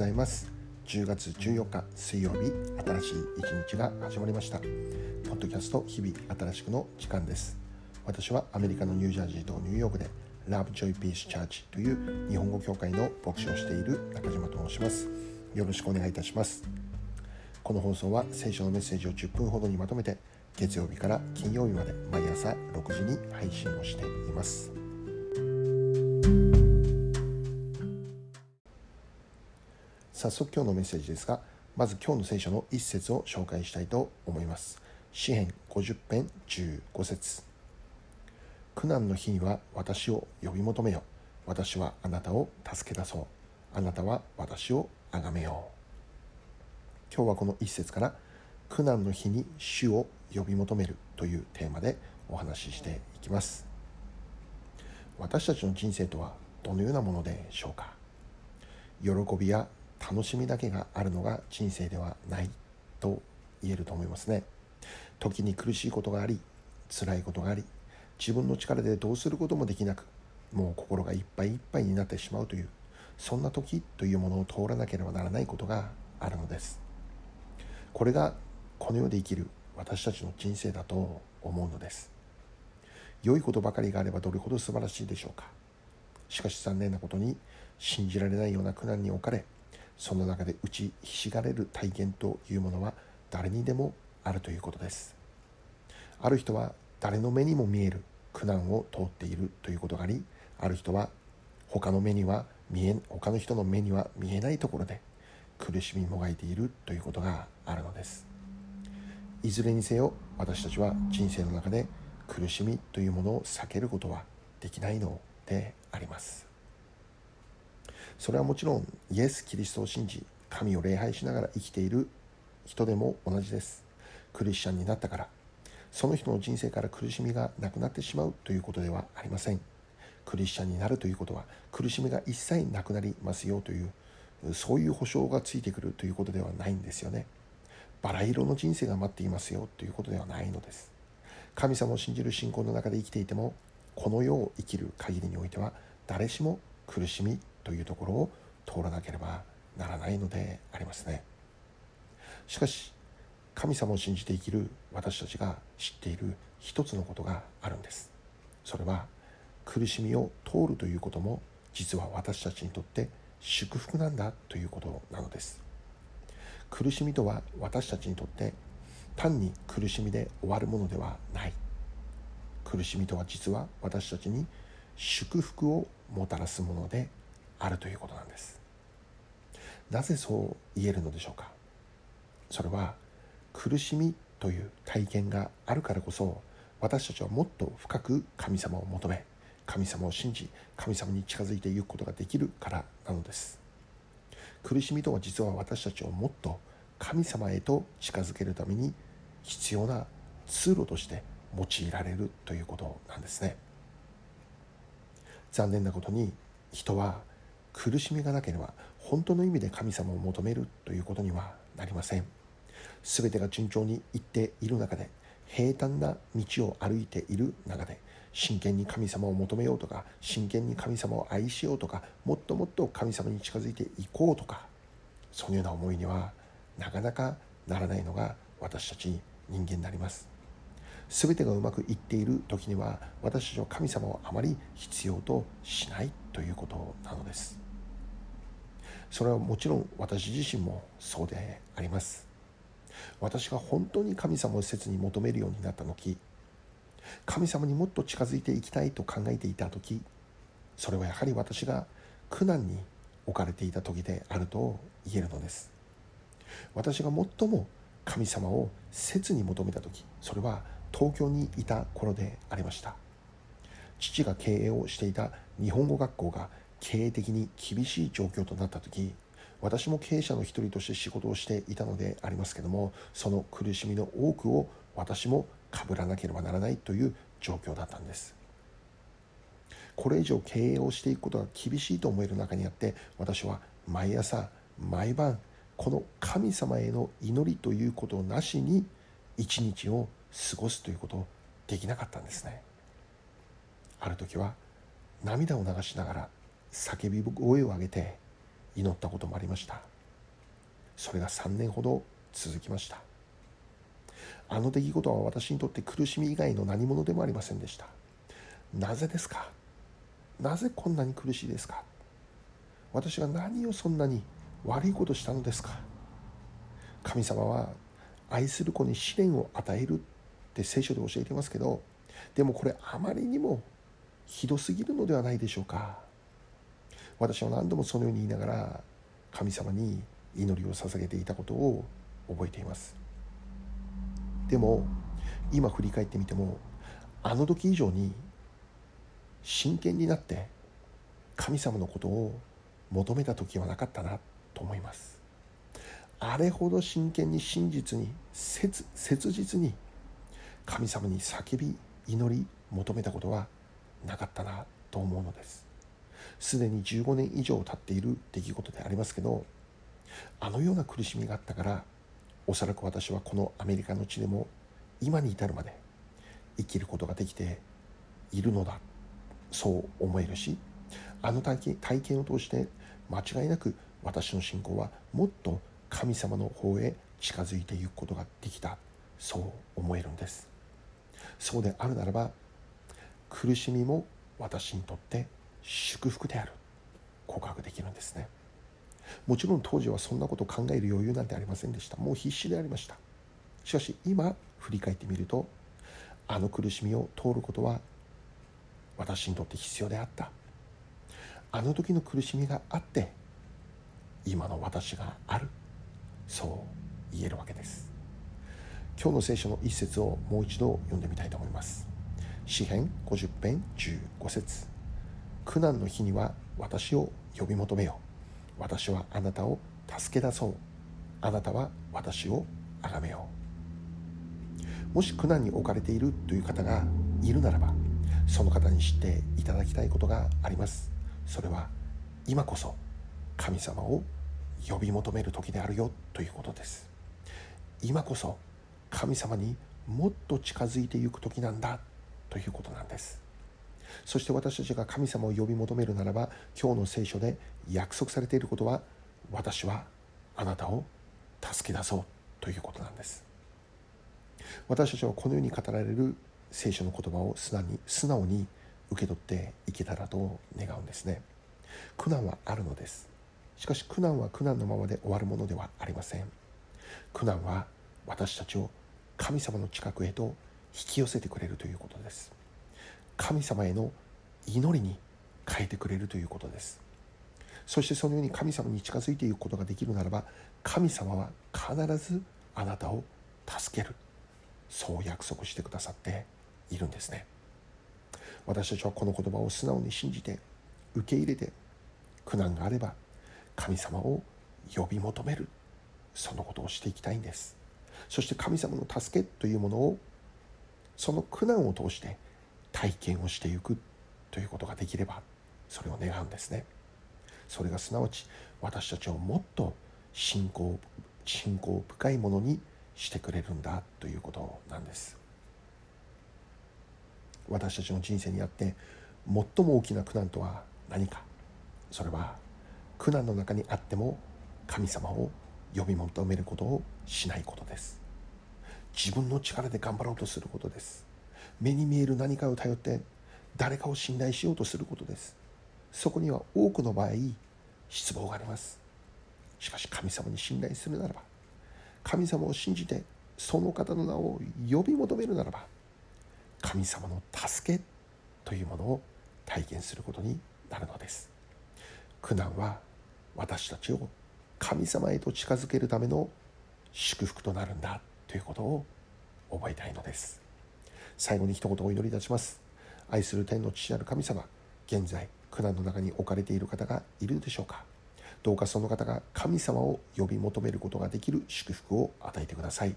ございます。10月14日水曜日新しい一日が始まりました。ポッドキャスト日々新しくの時間です。私はアメリカのニュージャージーとニューヨークで Love Joy Peace Church という日本語協会の牧師をしている中島と申します。よろしくお願いいたします。この放送は聖書のメッセージを10分ほどにまとめて月曜日から金曜日まで毎朝6時に配信をしています。早速今日のメッセージですがまず今日の聖書の一節を紹介したいと思います。詩編50編15節。苦難の日には私を呼び求めよ私はあなたを助け出そう。あなたは私を崇めよう。今日はこの一節から苦難の日に主を呼び求めるというテーマでお話ししていきます。私たちの人生とはどのようなものでしょうか？喜びや楽しみだけがあるのが人生ではないと言えると思いますね。時に苦しいことがあり辛いことがあり自分の力でどうすることもできなくもう心がいっぱいいっぱいになってしまうというそんな時というものを通らなければならないことがあるのです。これがこの世で生きる私たちの人生だと思うのです。良いことばかりがあればどれほど素晴らしいでしょうか。しかし残念なことに信じられないような苦難に置かれその中で打ちひしがれる体験というものは誰にでもあるということです。ある人は誰の目にも見える苦難を通っているということがありある人は他の目には見え他の人の目には見えないところで苦しみもがいているということがあるのです。いずれにせよ私たちは人生の中で苦しみというものを避けることはできないのであります。それはもちろんイエス・キリストを信じ神を礼拝しながら生きている人でも同じです。クリスチャンになったからその人の人生から苦しみがなくなってしまうということではありません。クリスチャンになるということは苦しみが一切なくなりますよというそういう保証がついてくるということではないんですよね。バラ色の人生が待っていますよということではないのです。神様を信じる信仰の中で生きていてもこの世を生きる限りにおいては誰しも苦しみというところを通らなければならないのでありますね。しかし神様を信じて生きる私たちが知っている一つのことがあるんです。それは苦しみを通るということも実は私たちにとって祝福なんだということなのです。苦しみとは私たちにとって単に苦しみで終わるものではない。苦しみとは実は私たちに祝福をもたらすものであるということなんです。なぜそう言えるのでしょうか？それは苦しみという体験があるからこそ私たちはもっと深く神様を求め神様を信じ神様に近づいていくことができるからなのです。苦しみとは実は私たちをもっと神様へと近づけるために必要な通路として用いられるということなんですね。残念なことに人は苦しみがなければ本当の意味で神様を求めるということにはなりません。全てが順調にいっている中で平坦な道を歩いている中で真剣に神様を求めようとか真剣に神様を愛しようとかもっともっと神様に近づいていこうとかそのような思いにはなかなかならないのが私たち人間になります。全てがうまくいっている時には私たちは神様をあまり必要としないということなのです。それはもちろん私自身もそうであります。私が本当に神様を切に求めるようになった時神様にもっと近づいていきたいと考えていた時それはやはり私が苦難に置かれていた時であると言えるのです。私が最も神様を切に求めた時それは東京にいた頃でありました。父が経営をしていた日本語学校が経営的に厳しい状況となった時私も経営者の一人として仕事をしていたのでありますけどもその苦しみの多くを私もかぶらなければならないという状況だったんです。これ以上経営をしていくことが厳しいと思える中にあって私は毎朝毎晩この神様への祈りということなしに一日を過ごすということできなかったんですね。ある時は涙を流しながら叫び声を上げて祈ったこともありました。それが3年ほど続きました。あの出来事は私にとって苦しみ以外の何者でもありませんでした。なぜですか？なぜこんなに苦しいですか？私は何をそんなに悪いことしたのですか？神様は愛する子に試練を与えるって聖書で教えてますけどでもこれあまりにもひどすぎるのではないでしょうか？私は何度もそのように言いながら神様に祈りを捧げていたことを覚えています。でも今振り返ってみてもあの時以上に真剣になって神様のことを求めた時はなかったなと思います。あれほど真剣に真実に切切実に神様に叫び祈り求めたことはなかったなと思うのです。すでに15年以上経っている出来事でありますけどあのような苦しみがあったからおそらく私はこのアメリカの地でも今に至るまで生きることができているのだそう思えるしあの体験体験を通して間違いなく私の信仰はもっと神様の方へ近づいていくことができたそう思えるんです。そうであるならば苦しみも私にとって祝福である。告白できるんですね。もちろん当時はそんなことを考える余裕なんてありませんでした。もう必死でありました。しかし今振り返ってみるとあの苦しみを通ることは私にとって必要であった。あの時の苦しみがあって今の私がある。そう言えるわけです。今日の聖書の一節をもう一度読んでみたいと思います。詩編50編15節。苦難の日には私を呼び求めよ私はあなたを助け出そう。あなたは私を崇めよう。もし苦難に置かれているという方がいるならばその方に知っていただきたいことがあります。それは今こそ神様を呼び求める時であるよということです。今こそ神様にもっと近づいていく時なんだということなんです。そして私たちが神様を呼び求めるならば今日の聖書で約束されていることは私はあなたを助け出そうということなんです。私たちはこのように語られる聖書の言葉を素直に素直に受け取っていけたらと願うんですね。苦難はあるのです。しかし苦難は苦難のままで終わるものではありません。苦難は私たちを神様の近くへと引き寄せてくれるということです。神様への祈りに変えてくれるということです。そしてそのように神様に近づいていくことができるならば神様は必ずあなたを助ける。そう約束してくださっているんですね。私たちはこの言葉を素直に信じて受け入れて苦難があれば神様を呼び求める。そのことをしていきたいんです。そして神様の助けというものをその苦難を通して体験をしていくということができればそれを願うんですね。それがすなわち私たちをもっと信仰信仰深いものにしてくれるんだということなんです。私たちの人生にあって最も大きな苦難とは何か？それは苦難の中にあっても神様を呼び求めることをしないことです。自分の力で頑張ろうとすることです。目に見える何かを頼って誰かを信頼しようとすることです。そこには多くの場合失望があります。しかし神様に信頼するならば神様を信じてその方の名を呼び求めるならば神様の助けというものを体験することになるのです。苦難は私たちを神様へと近づけるための祝福となるんだということを覚えたいのです。最後に一言お祈りいたします。愛する天の父なる神様現在苦難の中に置かれている方がいるでしょうか。どうかその方が神様を呼び求めることができる祝福を与えてください。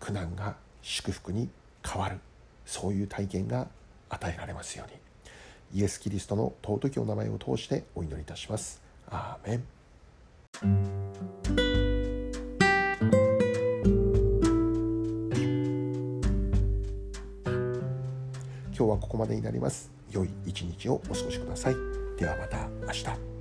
苦難が祝福に変わる。そういう体験が与えられますように。イエス・キリストの尊きお名前を通してお祈りいたします。アーメン。今日はここまでになります。良い一日をお過ごしください。ではまた明日。